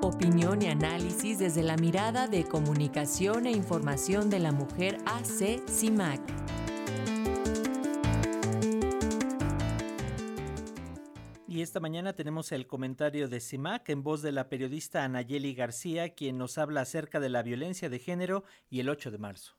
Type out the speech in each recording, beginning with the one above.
Opinión y análisis desde la mirada de comunicación e información de la mujer AC CIMAC. Y esta mañana tenemos el comentario de CIMAC en voz de la periodista Anayeli García, quien nos habla acerca de la violencia de género y el 8 de marzo.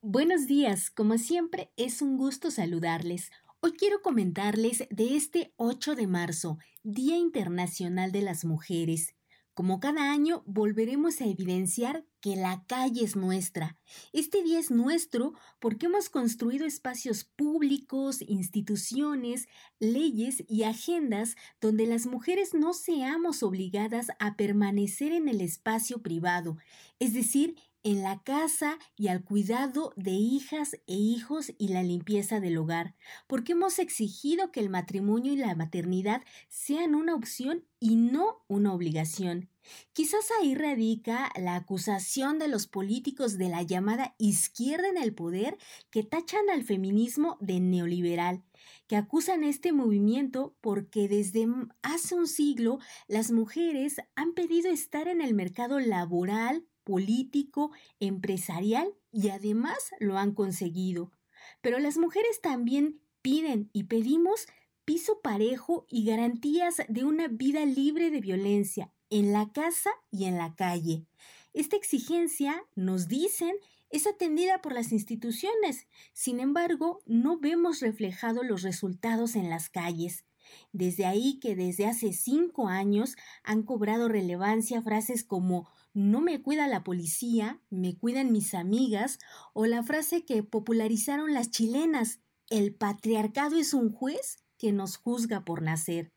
Buenos días, como siempre es un gusto saludarles. Hoy quiero comentarles de este 8 de marzo, Día Internacional de las Mujeres. Como cada año, volveremos a evidenciar que la calle es nuestra. Este día es nuestro porque hemos construido espacios públicos, instituciones, leyes y agendas donde las mujeres no seamos obligadas a permanecer en el espacio privado, es decir, en la casa y al cuidado de hijas e hijos y la limpieza del hogar, porque hemos exigido que el matrimonio y la maternidad sean una opción y no una obligación. Quizás ahí radica la acusación de los políticos de la llamada izquierda en el poder que tachan al feminismo de neoliberal, que acusan este movimiento porque desde hace un siglo las mujeres han pedido estar en el mercado laboral, político, empresarial y además lo han conseguido. Pero las mujeres también piden y pedimos piso parejo y garantías de una vida libre de violencia en la casa y en la calle. Esta exigencia, nos dicen, es atendida por las instituciones. Sin embargo, no vemos reflejados los resultados en las calles. Desde ahí que desde hace cinco años han cobrado relevancia frases como no me cuida la policía, me cuidan mis amigas, o la frase que popularizaron las chilenas, el patriarcado es un juez que nos juzga por nacer.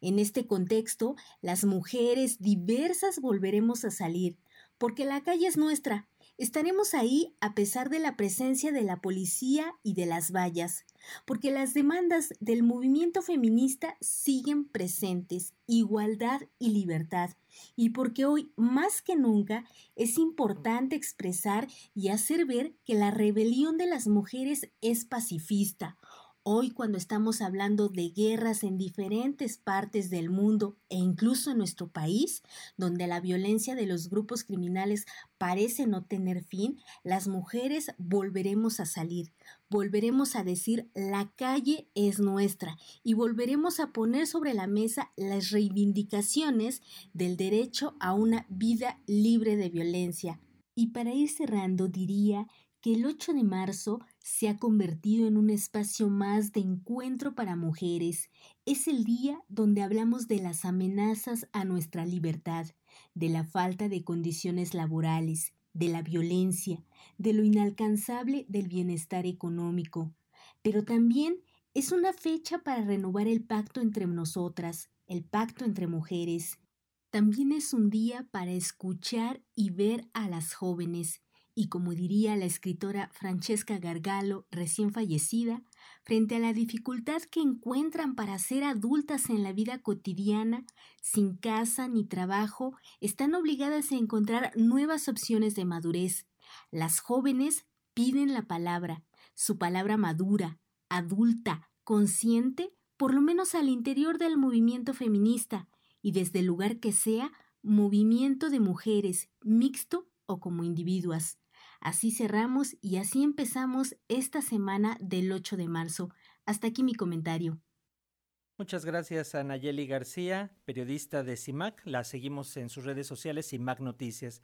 En este contexto, las mujeres diversas volveremos a salir, porque la calle es nuestra, Estaremos ahí a pesar de la presencia de la policía y de las vallas, porque las demandas del movimiento feminista siguen presentes, igualdad y libertad, y porque hoy más que nunca es importante expresar y hacer ver que la rebelión de las mujeres es pacifista, Hoy cuando estamos hablando de guerras en diferentes partes del mundo e incluso en nuestro país, donde la violencia de los grupos criminales parece no tener fin, las mujeres volveremos a salir, volveremos a decir la calle es nuestra y volveremos a poner sobre la mesa las reivindicaciones del derecho a una vida libre de violencia. Y para ir cerrando diría que el 8 de marzo se ha convertido en un espacio más de encuentro para mujeres. Es el día donde hablamos de las amenazas a nuestra libertad, de la falta de condiciones laborales, de la violencia, de lo inalcanzable del bienestar económico. Pero también es una fecha para renovar el pacto entre nosotras, el pacto entre mujeres. También es un día para escuchar y ver a las jóvenes, y como diría la escritora Francesca Gargalo, recién fallecida, frente a la dificultad que encuentran para ser adultas en la vida cotidiana, sin casa ni trabajo, están obligadas a encontrar nuevas opciones de madurez. Las jóvenes piden la palabra, su palabra madura, adulta, consciente, por lo menos al interior del movimiento feminista, y desde el lugar que sea, movimiento de mujeres, mixto o como individuas. Así cerramos y así empezamos esta semana del 8 de marzo. Hasta aquí mi comentario. Muchas gracias a Nayeli García, periodista de CIMAC. La seguimos en sus redes sociales CIMAC Noticias.